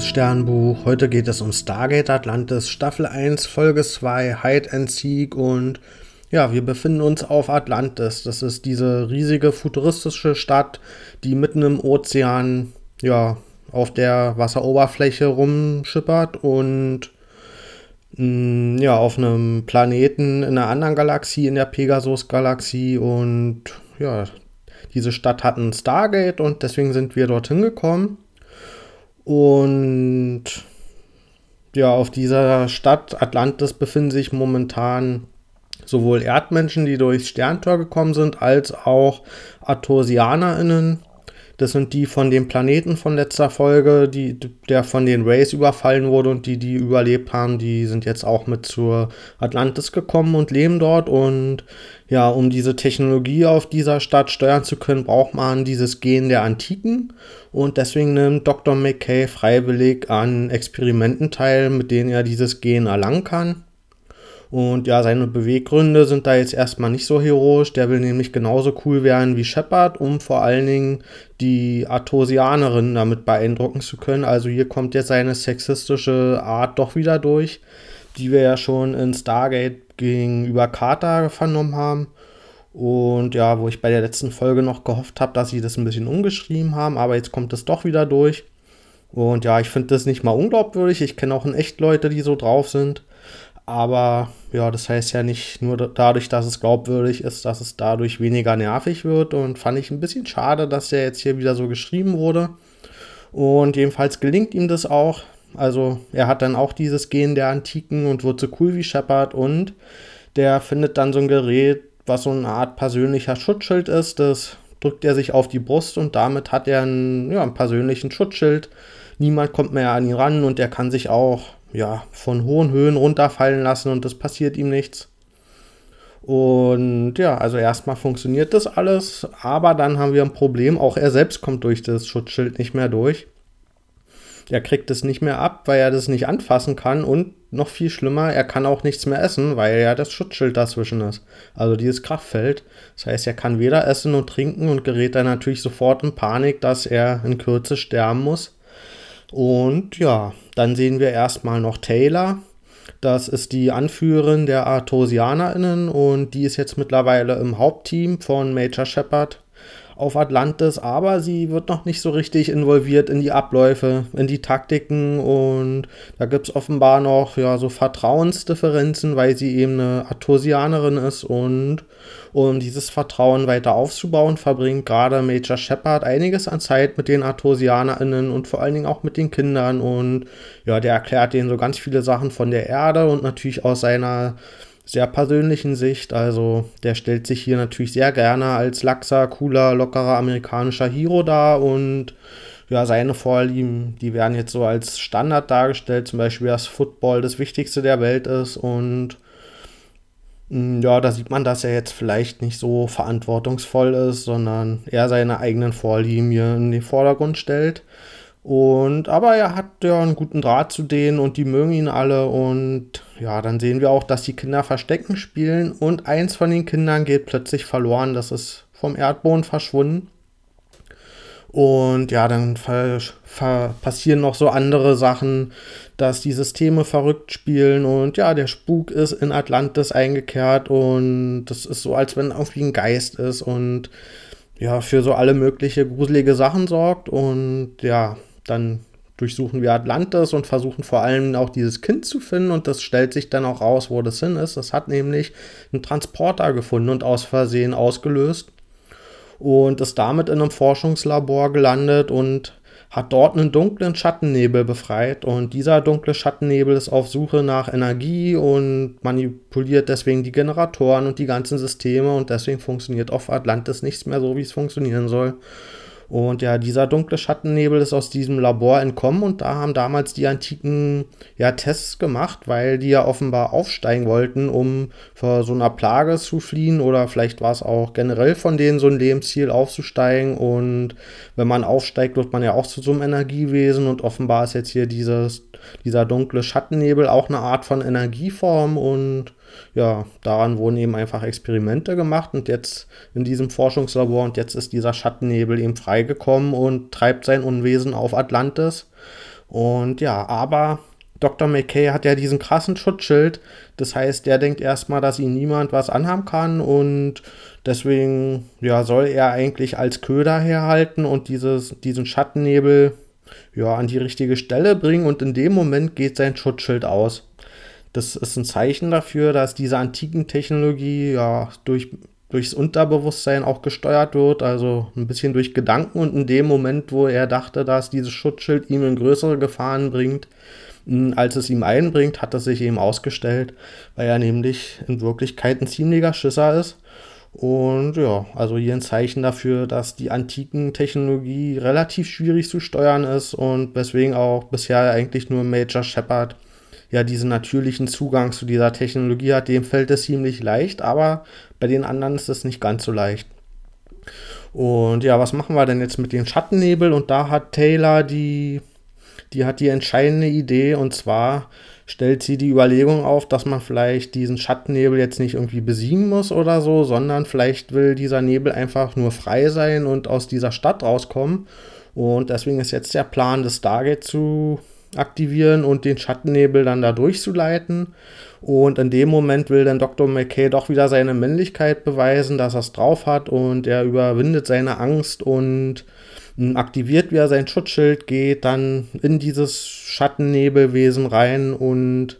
liebes Sternbuch. Heute geht es um Stargate Atlantis, Staffel 1, Folge 2, Hide and Seek und ja, wir befinden uns auf Atlantis. Das ist diese riesige futuristische Stadt, die mitten im Ozean, ja, auf der Wasseroberfläche rumschippert und mh, mm, ja, auf einem Planeten in einer anderen Galaxie, in der Pegasus-Galaxie und ja, diese Stadt hat ein Stargate und deswegen sind wir dorthin gekommen. Und ja, auf dieser Stadt Atlantis befinden sich momentan sowohl Erdmenschen, die durchs Sterntor gekommen sind, als auch ArtosianerInnen, das sind die von dem Planeten von letzter Folge, die, der von den Rays überfallen wurde und die, die überlebt haben, die sind jetzt auch mit zur Atlantis gekommen und leben dort. Und ja, um diese Technologie auf dieser Stadt steuern zu können, braucht man dieses Gen der Antiken. Und deswegen nimmt Dr. McKay freiwillig an Experimenten teil, mit denen er dieses Gen erlangen kann. Und ja, seine Beweggründe sind da jetzt erstmal nicht so heroisch. Der will nämlich genauso cool werden wie Shepard, um vor allen Dingen die Artosianerin damit beeindrucken zu können. Also hier kommt jetzt seine sexistische Art doch wieder durch, die wir ja schon in Stargate gegenüber Carter vernommen haben. Und ja, wo ich bei der letzten Folge noch gehofft habe, dass sie das ein bisschen umgeschrieben haben, aber jetzt kommt es doch wieder durch. Und ja, ich finde das nicht mal unglaubwürdig. Ich kenne auch in echt Leute, die so drauf sind. Aber ja, das heißt ja nicht nur dadurch, dass es glaubwürdig ist, dass es dadurch weniger nervig wird. Und fand ich ein bisschen schade, dass der jetzt hier wieder so geschrieben wurde. Und jedenfalls gelingt ihm das auch. Also er hat dann auch dieses Gen der Antiken und wird so cool wie Shepard. Und der findet dann so ein Gerät, was so eine Art persönlicher Schutzschild ist. Das drückt er sich auf die Brust und damit hat er einen, ja, einen persönlichen Schutzschild. Niemand kommt mehr an ihn ran und er kann sich auch ja, von hohen Höhen runterfallen lassen und es passiert ihm nichts. Und ja, also erstmal funktioniert das alles, aber dann haben wir ein Problem. Auch er selbst kommt durch das Schutzschild nicht mehr durch. Er kriegt es nicht mehr ab, weil er das nicht anfassen kann und noch viel schlimmer, er kann auch nichts mehr essen, weil ja das Schutzschild dazwischen ist. Also dieses Kraftfeld. Das heißt, er kann weder essen und trinken und gerät dann natürlich sofort in Panik, dass er in Kürze sterben muss. Und ja, dann sehen wir erstmal noch Taylor. Das ist die Anführerin der ArtosianerInnen und die ist jetzt mittlerweile im Hauptteam von Major Shepard auf Atlantis, aber sie wird noch nicht so richtig involviert in die Abläufe, in die Taktiken und da gibt es offenbar noch ja, so Vertrauensdifferenzen, weil sie eben eine Artosianerin ist und um dieses Vertrauen weiter aufzubauen, verbringt gerade Major Shepard einiges an Zeit mit den ArtosianerInnen und vor allen Dingen auch mit den Kindern und ja, der erklärt denen so ganz viele Sachen von der Erde und natürlich aus seiner sehr persönlichen Sicht. Also der stellt sich hier natürlich sehr gerne als laxer, cooler, lockerer amerikanischer Hero dar und ja, seine Vorlieben, die werden jetzt so als Standard dargestellt, zum Beispiel, dass Football das Wichtigste der Welt ist und mm, ja, da sieht man, dass er jetzt vielleicht nicht so verantwortungsvoll ist, sondern er seine eigenen Vorlieben hier in den Vordergrund stellt. Und aber er hat ja einen guten Draht zu denen und die mögen ihn alle. Und ja, dann sehen wir auch, dass die Kinder Verstecken spielen und eins von den Kindern geht plötzlich verloren. Das ist vom Erdboden verschwunden. Und ja, dann passieren noch so andere Sachen, dass die Systeme verrückt spielen und ja, der Spuk ist in Atlantis eingekehrt und das ist so, als wenn irgendwie ein Geist ist und ja, für so alle mögliche gruselige Sachen sorgt und ja, dann durchsuchen wir Atlantis und versuchen vor allem auch dieses Kind zu finden und das stellt sich dann auch raus, wo das hin ist. Das hat nämlich einen Transporter gefunden und aus Versehen ausgelöst und ist damit in einem Forschungslabor gelandet und hat dort einen dunklen Schattennebel befreit und dieser dunkle Schattennebel ist auf Suche nach Energie und manipuliert deswegen die Generatoren und die ganzen Systeme und deswegen funktioniert auf Atlantis nichts mehr so, wie es funktionieren soll. Und ja, dieser dunkle Schattennebel ist aus diesem Labor entkommen und da haben damals die Antiken ja Tests gemacht, weil die ja offenbar aufsteigen wollten, um vor so einer Plage zu fliehen oder vielleicht war es auch generell von denen so ein Lebensziel aufzusteigen. Und wenn man aufsteigt, wird man ja auch zu so einem Energiewesen und offenbar ist jetzt hier dieses, dieser dunkle Schattennebel auch eine Art von Energieform und ja, daran wurden eben einfach Experimente gemacht und jetzt in diesem Forschungslabor und jetzt ist dieser Schattennebel eben freigekommen und treibt sein Unwesen auf Atlantis. Und ja, aber Dr. McKay hat ja diesen krassen Schutzschild. Das heißt, der denkt erstmal, dass ihm niemand was anhaben kann und deswegen ja, soll er eigentlich als Köder herhalten und dieses, diesen Schattennebel ja, an die richtige Stelle bringen und in dem Moment geht sein Schutzschild aus. Das ist ein Zeichen dafür, dass diese antiken Technologie ja durch, durchs Unterbewusstsein auch gesteuert wird, also ein bisschen durch Gedanken und in dem Moment, wo er dachte, dass dieses Schutzschild ihm in größere Gefahren bringt, als es ihm einbringt, hat es sich eben ausgestellt, weil er nämlich in Wirklichkeit ein ziemlicher Schisser ist. Und ja, also hier ein Zeichen dafür, dass die antiken Technologie relativ schwierig zu steuern ist und weswegen auch bisher eigentlich nur Major Shepard ja diesen natürlichen Zugang zu dieser Technologie hat. Dem fällt es ziemlich leicht, aber bei den anderen ist es nicht ganz so leicht. Und ja, was machen wir denn jetzt mit dem Schattennebel? Und da hat Taylor die die hat die entscheidende Idee und zwar stellt sie die Überlegung auf, dass man vielleicht diesen Schattennebel jetzt nicht irgendwie besiegen muss oder so, sondern vielleicht will dieser Nebel einfach nur frei sein und aus dieser Stadt rauskommen. Und deswegen ist jetzt der Plan, das Stargate zu aktivieren und den Schattennebel dann da durchzuleiten. Und in dem Moment will dann Dr. McKay doch wieder seine Männlichkeit beweisen, dass er es drauf hat und er überwindet seine Angst und aktiviert wieder sein Schutzschild, geht dann in dieses Schattennebelwesen rein und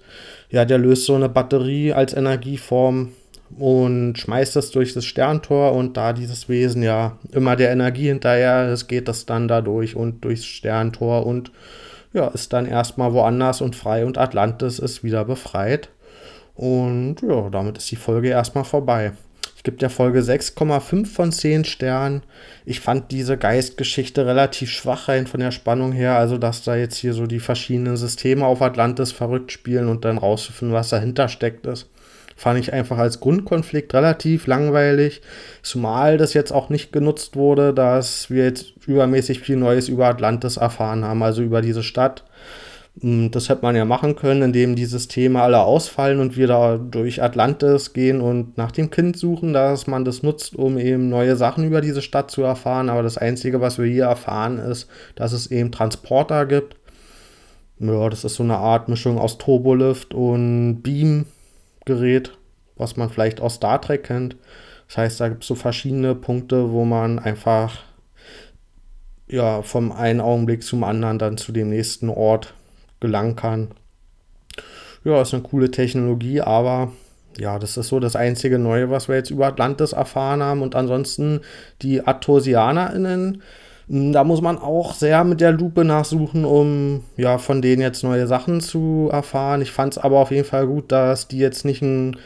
ja, der löst so eine Batterie als Energieform und schmeißt das durch das Sterntor und da dieses Wesen ja immer der Energie hinterher ist, geht das dann da durch und durchs Sterntor und ja, ist dann erstmal woanders und frei und Atlantis ist wieder befreit. Und ja, damit ist die Folge erstmal vorbei. Ich gebe der Folge 6,5 von 10 Sternen. Ich fand diese Geistgeschichte relativ schwach rein von der Spannung her. Also, dass da jetzt hier so die verschiedenen Systeme auf Atlantis verrückt spielen und dann rauszufinden, was dahinter steckt, ist. Fand ich einfach als Grundkonflikt relativ langweilig. Zumal das jetzt auch nicht genutzt wurde, dass wir jetzt übermäßig viel Neues über Atlantis erfahren haben, also über diese Stadt. Hm, das hätte man ja machen können, indem die Systeme alle ausfallen und wir da durch Atlantis gehen und nach dem Kind suchen, dass man das nutzt, um eben neue Sachen über diese Stadt zu erfahren. Aber das Einzige, was wir hier erfahren, ist, dass es eben Transporter gibt. Ja, das ist so eine Art Mischung aus Turbolift und Beam-Gerät, was man vielleicht aus Star Trek kennt. Das heißt, da gibt es so verschiedene Punkte, wo man einfach ja, vom einen Augenblick zum anderen dann zu dem nächsten Ort gelangen kann. Ja, ist eine coole Technologie, aber ja, das ist so das einzige Neue, was wir jetzt über Atlantis erfahren haben. Und ansonsten die ArtosianerInnen, hm, da muss man auch sehr mit der Lupe nachsuchen, um ja von denen jetzt neue Sachen zu erfahren. Ich fand es aber auf jeden Fall gut, dass die jetzt nicht ein,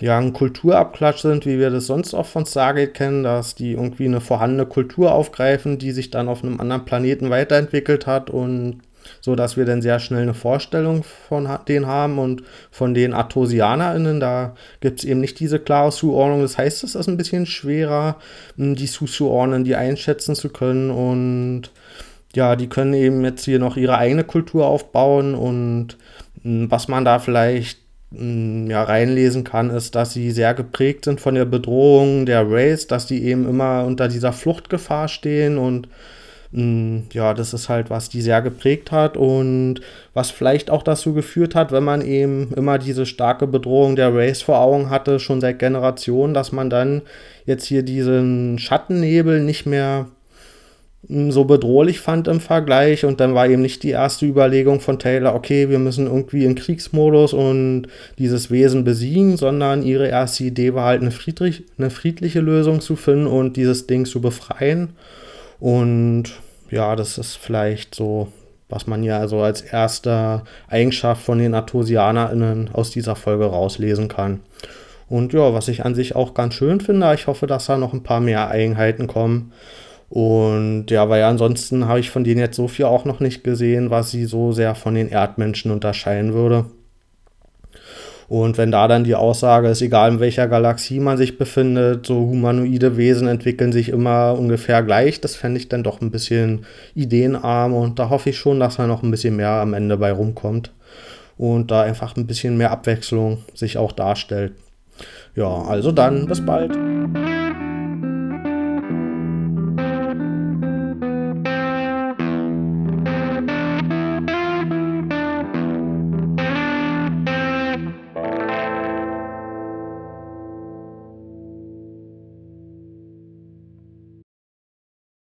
ja, ein Kulturabklatsch sind, wie wir das sonst auch von Stargate kennen, dass die irgendwie eine vorhandene Kultur aufgreifen, die sich dann auf einem anderen Planeten weiterentwickelt hat und so dass wir dann sehr schnell eine Vorstellung von denen haben und von den ArtosianerInnen, da gibt es eben nicht diese klare Zuordnung. Das heißt, es ist ein bisschen schwerer, hm, die zuzuordnen, die einschätzen zu können. Und ja, die können eben jetzt hier noch ihre eigene Kultur aufbauen. Und hm, was man da vielleicht hm, ja, reinlesen kann, ist, dass sie sehr geprägt sind von der Bedrohung der Race, dass die eben immer unter dieser Fluchtgefahr stehen. Und ja, das ist halt, was die sehr geprägt hat und was vielleicht auch dazu geführt hat, wenn man eben immer diese starke Bedrohung der Race vor Augen hatte, schon seit Generationen, dass man dann jetzt hier diesen Schattennebel nicht mehr mm, so bedrohlich fand im Vergleich und dann war eben nicht die erste Überlegung von Taylor, okay, wir müssen irgendwie in Kriegsmodus und dieses Wesen besiegen, sondern ihre erste Idee war halt eine, friedlich, eine friedliche Lösung zu finden und dieses Ding zu befreien. Und ja, das ist vielleicht so, was man ja so als erste Eigenschaft von den ArtosianerInnen aus dieser Folge rauslesen kann. Und ja, was ich an sich auch ganz schön finde, ich hoffe, dass da noch ein paar mehr Eigenheiten kommen. Und ja, weil ansonsten habe ich von denen jetzt so viel auch noch nicht gesehen, was sie so sehr von den Erdmenschen unterscheiden würde. Und wenn da dann die Aussage ist, egal in welcher Galaxie man sich befindet, so humanoide Wesen entwickeln sich immer ungefähr gleich, das fände ich dann doch ein bisschen ideenarm und da hoffe ich schon, dass da noch ein bisschen mehr am Ende bei rumkommt und da einfach ein bisschen mehr Abwechslung sich auch darstellt. Ja, also dann bis bald.